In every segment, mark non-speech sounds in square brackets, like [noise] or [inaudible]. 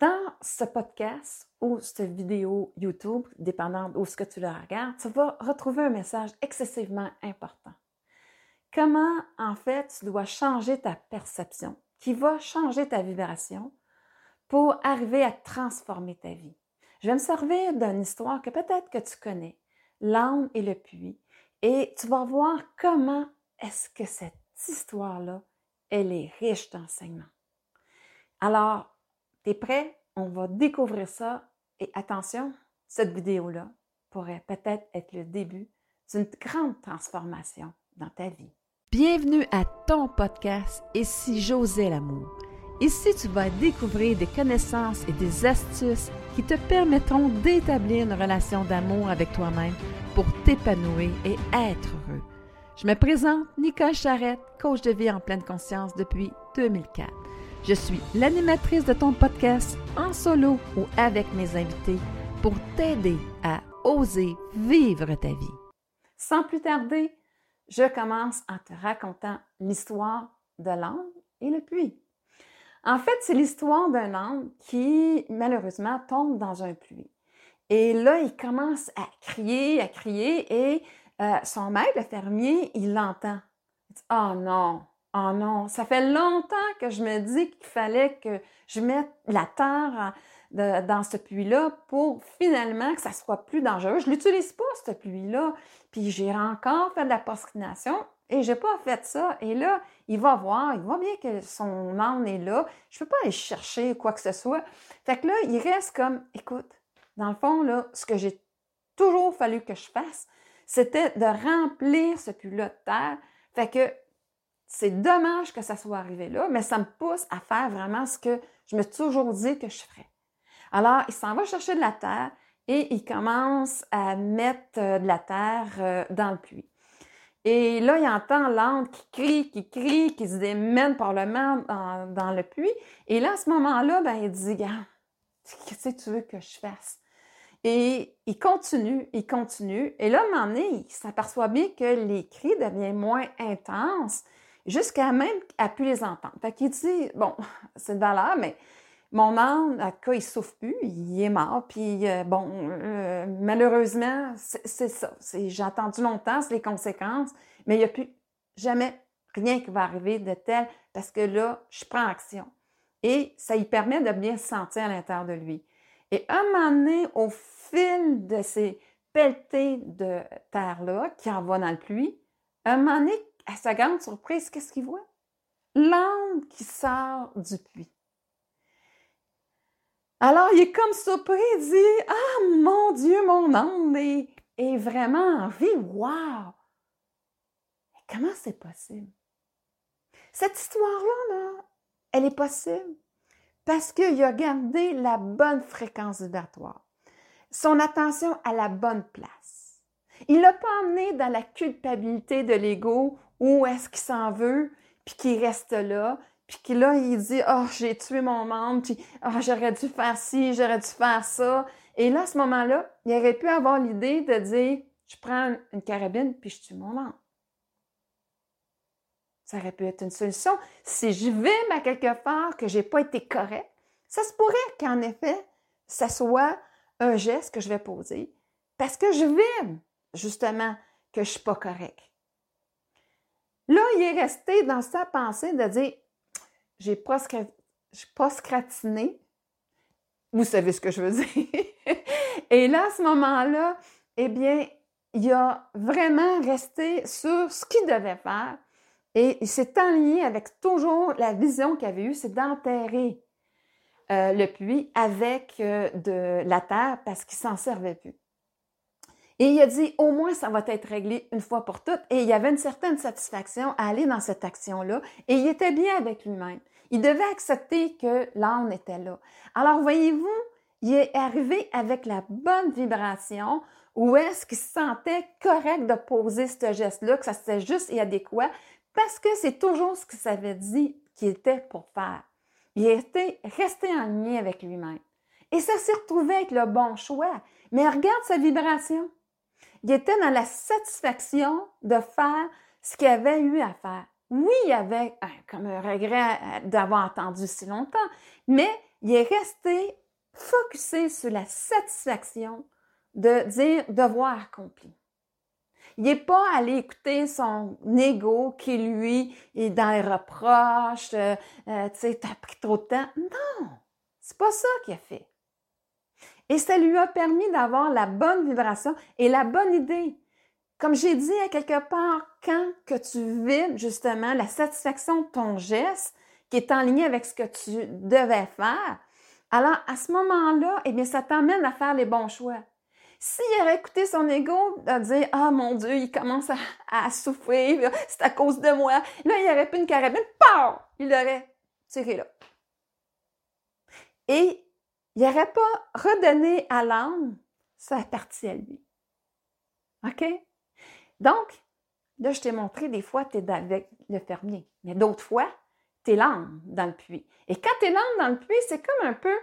Dans ce podcast ou cette vidéo YouTube, dépendant où ce que tu le regardes, tu vas retrouver un message excessivement important. Comment, en fait, tu dois changer ta perception, qui va changer ta vibration pour arriver à transformer ta vie? Je vais me servir d'une histoire que peut-être que tu connais, l'âme et le puits, et tu vas voir comment est-ce que cette histoire-là, elle est riche d'enseignements. Alors, tu es prêt? On va découvrir ça. Et attention, cette vidéo-là pourrait peut-être être le début d'une grande transformation dans ta vie. Bienvenue à ton podcast Ici José l'amour. Ici, tu vas découvrir des connaissances et des astuces qui te permettront d'établir une relation d'amour avec toi-même pour t'épanouir et être heureux. Je me présente Nicole Charrette, coach de vie en pleine conscience depuis 2004. Je suis l'animatrice de ton podcast en solo ou avec mes invités pour t'aider à oser vivre ta vie. Sans plus tarder, je commence en te racontant l'histoire de l'âme et le puits. En fait, c'est l'histoire d'un âme qui, malheureusement, tombe dans un puits. Et là, il commence à crier, à crier, et euh, son maître, le fermier, il l'entend. Il dit Oh non, oh non, ça fait longtemps que je me dis qu'il fallait que je mette la terre dans ce puits-là pour finalement que ça soit plus dangereux. Je l'utilise pas, ce puits-là. Puis j'ai encore fait de la postrination et j'ai pas fait ça. Et là, il va voir, il voit bien que son âme est là. Je peux pas aller chercher quoi que ce soit. Fait que là, il reste comme, écoute, dans le fond, là, ce que j'ai toujours fallu que je fasse, c'était de remplir ce puits-là de terre. Fait que c'est dommage que ça soit arrivé là, mais ça me pousse à faire vraiment ce que je me toujours dit que je ferais. Alors, il s'en va chercher de la terre et il commence à mettre euh, de la terre euh, dans le puits. Et là, il entend l'âne qui crie, qui crie, qui se démène par le mal dans, le puits. Et là, à ce moment-là, ben, il dit, qu'est-ce que tu veux que je fasse? Et il continue, il continue. Et là, à un moment donné, il s'aperçoit bien que les cris deviennent moins intenses jusqu'à même à plus les entendre. Fait qu'il dit, bon, [laughs] c'est de valeur, mais mon âme, à cas, il souffre plus, il est mort, puis euh, bon, euh, malheureusement, c'est ça. J'ai attendu longtemps, c'est les conséquences, mais il n'y a plus jamais rien qui va arriver de tel parce que là, je prends action. Et ça lui permet de bien se sentir à l'intérieur de lui. Et un moment donné, au fil de ces pelletées de terre-là qui en va dans le puits, un moment donné, à sa grande surprise, qu'est-ce qu'il voit? L'âme qui sort du puits. Alors, il est comme surpris, il dit Ah mon Dieu, mon âme est, vraiment en vie. Wow! comment c'est possible? Cette histoire-là, là, elle est possible parce qu'il a gardé la bonne fréquence vibratoire, son attention à la bonne place. Il l'a pas emmené dans la culpabilité de l'ego où est-ce qu'il s'en veut, puis qu'il reste là, puis que là, il dit Oh, j'ai tué mon membre, puis oh, j'aurais dû faire ci, j'aurais dû faire ça. Et là, à ce moment-là, il aurait pu avoir l'idée de dire Je prends une carabine, puis je tue mon membre. Ça aurait pu être une solution. Si je vais à quelque part que j'ai pas été correct, ça se pourrait qu'en effet, ça soit un geste que je vais poser parce que je vais justement que je suis pas correct. Il est resté dans sa pensée de dire j'ai post-cratiné. Vous savez ce que je veux dire. [laughs] Et là, à ce moment-là, eh bien, il a vraiment resté sur ce qu'il devait faire et il s'est enligné avec toujours la vision qu'il avait eue, c'est d'enterrer euh, le puits avec euh, de la terre parce qu'il s'en servait plus. Et il a dit, au moins, ça va être réglé une fois pour toutes. Et il y avait une certaine satisfaction à aller dans cette action-là. Et il était bien avec lui-même. Il devait accepter que l'âne était là. Alors, voyez-vous, il est arrivé avec la bonne vibration où est-ce qu'il se sentait correct de poser ce geste-là, que ça c'était juste et adéquat, parce que c'est toujours ce qu'il s'avait dit qu'il était pour faire. Il était resté en lien avec lui-même. Et ça s'est retrouvé avec le bon choix. Mais regarde sa vibration. Il était dans la satisfaction de faire ce qu'il avait eu à faire. Oui, il avait comme un regret d'avoir attendu si longtemps, mais il est resté focusé sur la satisfaction de dire devoir accompli. Il n'est pas allé écouter son ego qui, lui, est dans les reproches, euh, euh, tu sais, t'as pris trop de temps. Non, c'est pas ça qu'il a fait. Et ça lui a permis d'avoir la bonne vibration et la bonne idée. Comme j'ai dit à quelque part, quand que tu vis justement la satisfaction de ton geste qui est en ligne avec ce que tu devais faire, alors à ce moment-là, eh bien, ça t'amène à faire les bons choix. S'il aurait écouté son ego, à dire Ah mon Dieu, il commence à, souffrir, c'est à cause de moi. Là, il aurait pu une carabine, PAM! Il aurait tiré là. Et il n'aurait pas redonné à l'âme sa partie à lui. OK? Donc, là, je t'ai montré, des fois, tu es avec le fermier, mais d'autres fois, tu es l'âme dans le puits. Et quand tu es l'âme dans le puits, c'est comme un peu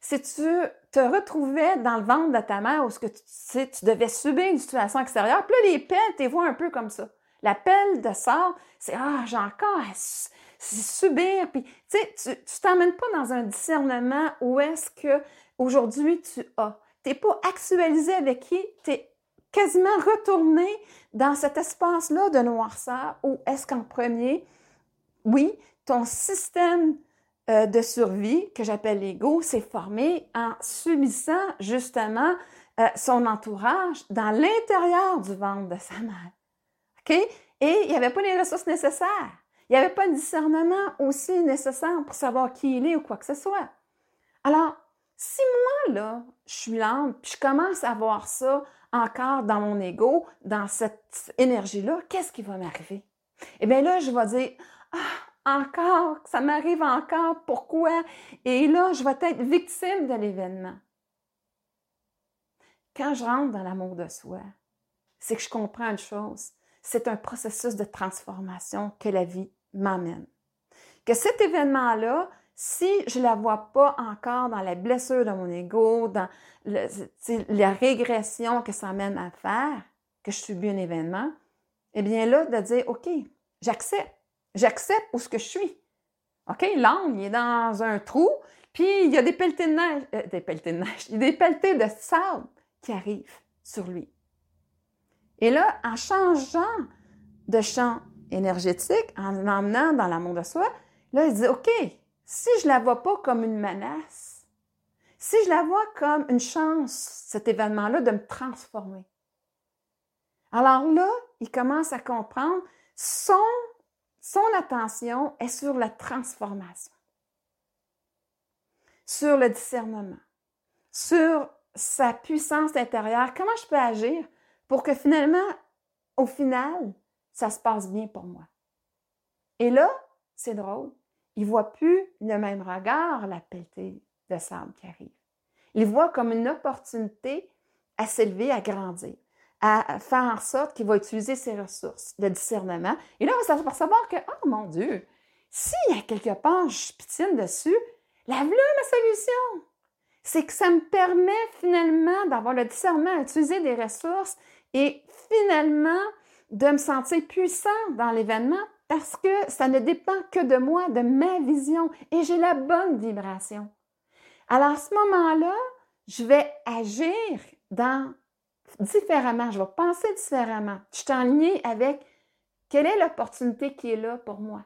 si tu te retrouvais dans le ventre de ta mère où ce que tu devais subir une situation extérieure, puis là, les pelles, tu vois un peu comme ça. La pelle de sort, c'est Ah, j'ai encore à subir. Puis, tu sais, tu t'emmènes pas dans un discernement où est-ce que aujourd'hui tu as. Tu pas actualisé avec qui, tu es quasiment retourné dans cet espace-là de noirceur où est-ce qu'en premier, oui, ton système euh, de survie, que j'appelle l'ego, s'est formé en subissant justement euh, son entourage dans l'intérieur du ventre de sa mère. OK? Et il n'y avait pas les ressources nécessaires. Il n'y avait pas le discernement aussi nécessaire pour savoir qui il est ou quoi que ce soit. Alors, si moi, là, je suis lente, puis je commence à voir ça encore dans mon ego, dans cette énergie-là, qu'est-ce qui va m'arriver? Eh bien là, je vais dire, ah, encore, ça m'arrive encore, pourquoi? Et là, je vais être victime de l'événement. Quand je rentre dans l'amour de soi, c'est que je comprends une chose, c'est un processus de transformation que la vie m'amène. Que cet événement-là, si je ne la vois pas encore dans la blessure de mon ego, dans la régression que ça amène à faire, que je subis un événement, eh bien là, de dire, OK, j'accepte. J'accepte où que je suis. OK, l'angle, il est dans un trou, puis il y a des pelletés de neige, euh, des pelletés de neige, des pelletés de sable qui arrivent sur lui. Et là, en changeant de champ énergétique, en l'emmenant dans l'amour de soi, là, il dit, OK, si je la vois pas comme une menace, si je la vois comme une chance, cet événement-là, de me transformer. Alors là, il commence à comprendre son, son attention est sur la transformation, sur le discernement, sur sa puissance intérieure. Comment je peux agir? Pour que finalement, au final, ça se passe bien pour moi. Et là, c'est drôle, il voit plus le même regard la pelletée de sable qui arrive. Il voit comme une opportunité à s'élever, à grandir, à faire en sorte qu'il va utiliser ses ressources, de discernement. Et là, on va savoir que, oh mon Dieu, s'il y a quelque part, je pitine dessus, la voilà ma solution. C'est que ça me permet finalement d'avoir le discernement à utiliser des ressources et finalement de me sentir puissant dans l'événement parce que ça ne dépend que de moi, de ma vision, et j'ai la bonne vibration. Alors à ce moment-là, je vais agir différemment, je vais penser différemment. Je suis en lien avec quelle est l'opportunité qui est là pour moi.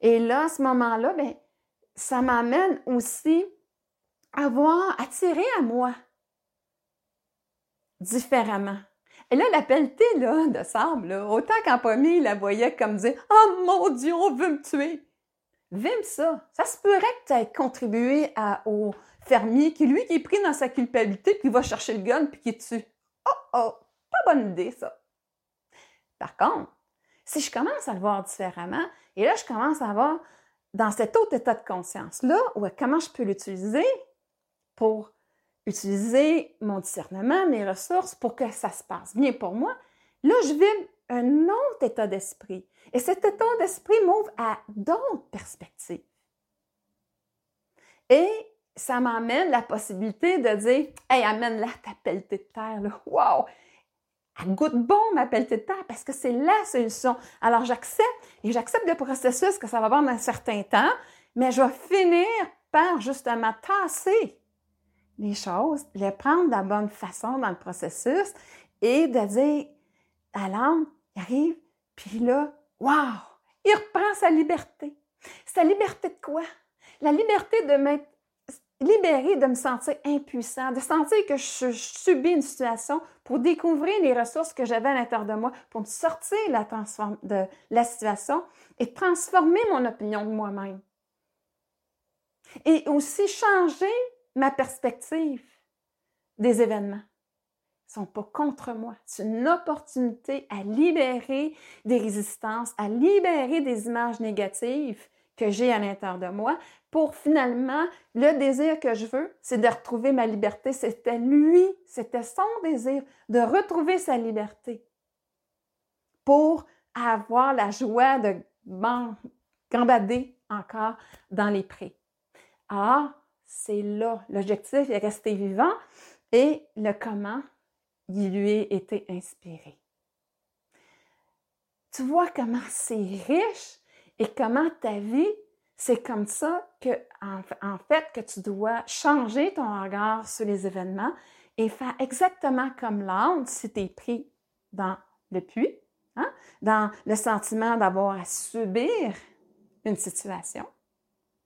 Et là, à ce moment-là, ben, ça m'amène aussi à voir, attirer à moi différemment. Et là, la pelletée là, de sable, autant qu'en premier, il la voyait comme dire Oh mon Dieu, on veut me tuer. Vime ça. Ça se pourrait que tu aies contribué au fermier qui, lui, qui est pris dans sa culpabilité, puis va chercher le gun, puis qui tue. Oh oh, pas bonne idée, ça. Par contre, si je commence à le voir différemment, et là, je commence à voir dans cet autre état de conscience-là, comment je peux l'utiliser pour utiliser mon discernement, mes ressources pour que ça se passe bien pour moi, là, je vis un autre état d'esprit. Et cet état d'esprit m'ouvre à d'autres perspectives. Et ça m'amène la possibilité de dire Hey, amène-la ta pelletée de terre, là. Wow! Elle goûte bon ma pelletée de terre parce que c'est la solution. Alors j'accepte et j'accepte le processus que ça va prendre un certain temps, mais je vais finir par justement tasser les choses, les prendre de la bonne façon dans le processus et de dire à il arrive, puis là, wow, il reprend sa liberté. Sa liberté de quoi? La liberté de m'être libérée, de me sentir impuissant, de sentir que je, subis une situation pour découvrir les ressources que j'avais à l'intérieur de moi, pour me sortir de la situation et transformer mon opinion de moi-même. Et aussi changer ma perspective des événements. Sont pas contre moi. C'est une opportunité à libérer des résistances, à libérer des images négatives que j'ai à l'intérieur de moi pour finalement, le désir que je veux, c'est de retrouver ma liberté. C'était lui, c'était son désir de retrouver sa liberté pour avoir la joie de gambader encore dans les prés. C'est là. L'objectif est rester vivant et le comment il lui a été inspiré. Tu vois comment c'est riche et comment ta vie, c'est comme ça que, en, fait, que tu dois changer ton regard sur les événements et faire exactement comme l'âne si tu es pris dans le puits, hein, dans le sentiment d'avoir à subir une situation.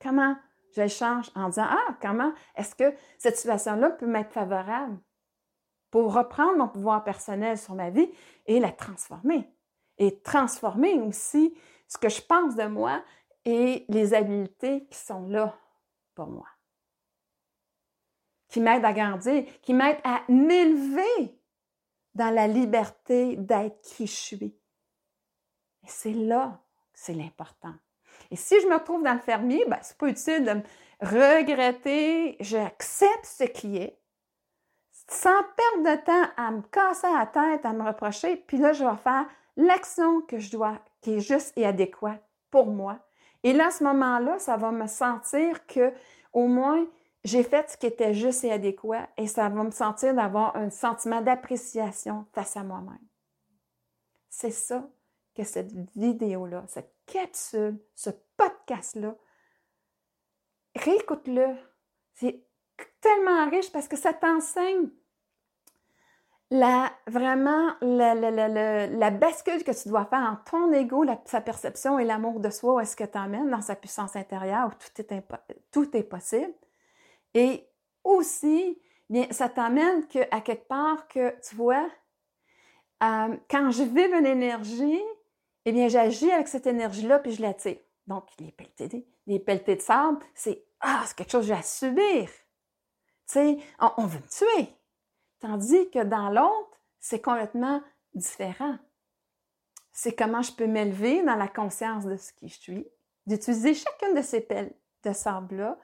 Comment je change en disant, ah, comment est-ce que cette situation-là peut m'être favorable pour reprendre mon pouvoir personnel sur ma vie et la transformer. Et transformer aussi ce que je pense de moi et les habiletés qui sont là pour moi. Qui m'aident à grandir, qui m'aident à m'élever dans la liberté d'être qui je suis. Et c'est là que c'est l'important. Et si je me retrouve dans le fermier, ben, c'est pas utile de me regretter. J'accepte ce qui est. Sans perdre de temps à me casser la tête, à me reprocher, puis là, je vais faire l'action que je dois, qui est juste et adéquate pour moi. Et là, à ce moment-là, ça va me sentir que, au moins, j'ai fait ce qui était juste et adéquat et ça va me sentir d'avoir un sentiment d'appréciation face à moi-même. C'est ça que cette vidéo-là, cette capsule, ce podcast-là, réécoute-le. C'est tellement riche parce que ça t'enseigne la, vraiment la, bascule que tu dois faire en ton ego, sa perception et l'amour de soi, où est-ce que tu emmènes dans sa puissance intérieure, où tout est, possible. Et aussi, bien, ça t'amène à quelque part que, tu vois, euh, quand je vive une énergie, eh bien, j'agis avec cette énergie-là, puis je l'attire. Donc, les pelletés, les pelletés de sable, c'est Ah, c'est quelque chose que j'ai à subir. Tu sais, on, veut me tuer. Tandis que dans l'autre, c'est complètement différent. C'est comment je peux m'élever dans la conscience de ce qui je suis, d'utiliser chacune de ces pelles de sable-là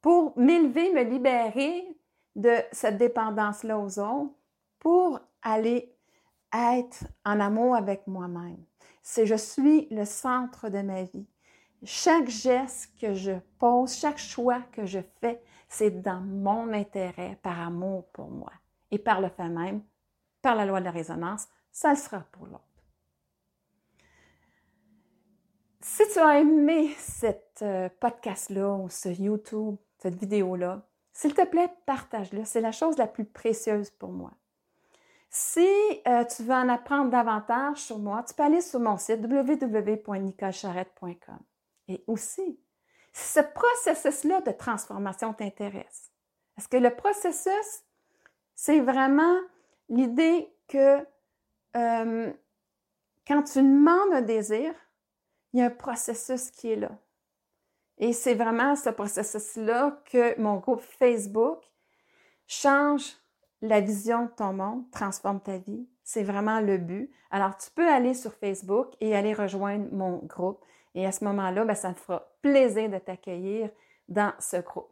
pour m'élever, me libérer de cette dépendance-là aux autres, pour aller être en amour avec moi-même. C'est je suis le centre de ma vie. Chaque geste que je pose, chaque choix que je fais, c'est dans mon intérêt, par amour pour moi. Et par le fait même, par la loi de la résonance, ça le sera pour l'autre. Si tu as aimé cette euh, podcast-là ou ce YouTube, cette vidéo-là, s'il te plaît, partage-le. C'est la chose la plus précieuse pour moi. Si euh, tu veux en apprendre davantage sur moi, tu peux aller sur mon site www.nicolecharette.com. Et aussi, si ce processus-là de transformation t'intéresse, est-ce que le processus, c'est vraiment l'idée que euh, quand tu demandes un désir, il y a un processus qui est là. Et c'est vraiment ce processus-là que mon groupe Facebook change la vision de ton monde, transforme ta vie. C'est vraiment le but. Alors, tu peux aller sur Facebook et aller rejoindre mon groupe. Et à ce moment-là, ben, ça me fera plaisir de t'accueillir dans ce groupe.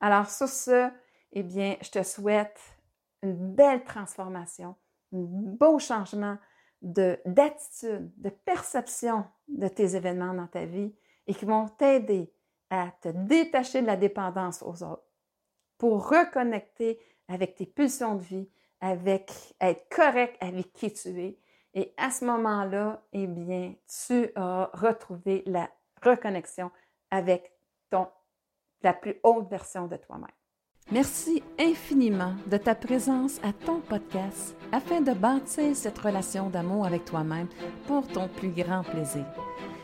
Alors, sur ce, eh bien, je te souhaite une belle transformation, un beau changement d'attitude, de, perception de tes événements dans ta vie et qui vont t'aider à te détacher de la dépendance aux autres pour reconnecter avec tes pulsions de vie, avec, être correct avec qui tu es. Et à ce moment-là, eh bien, tu as retrouvé la reconnexion avec ton, la plus haute version de toi-même. Merci infiniment de ta présence à ton podcast afin de bâtir cette relation d'amour avec toi-même pour ton plus grand plaisir.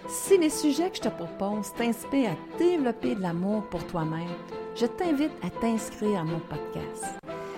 Si les sujets que je te propose t'inspirent à développer de l'amour pour toi-même, je t'invite à t'inscrire à mon podcast.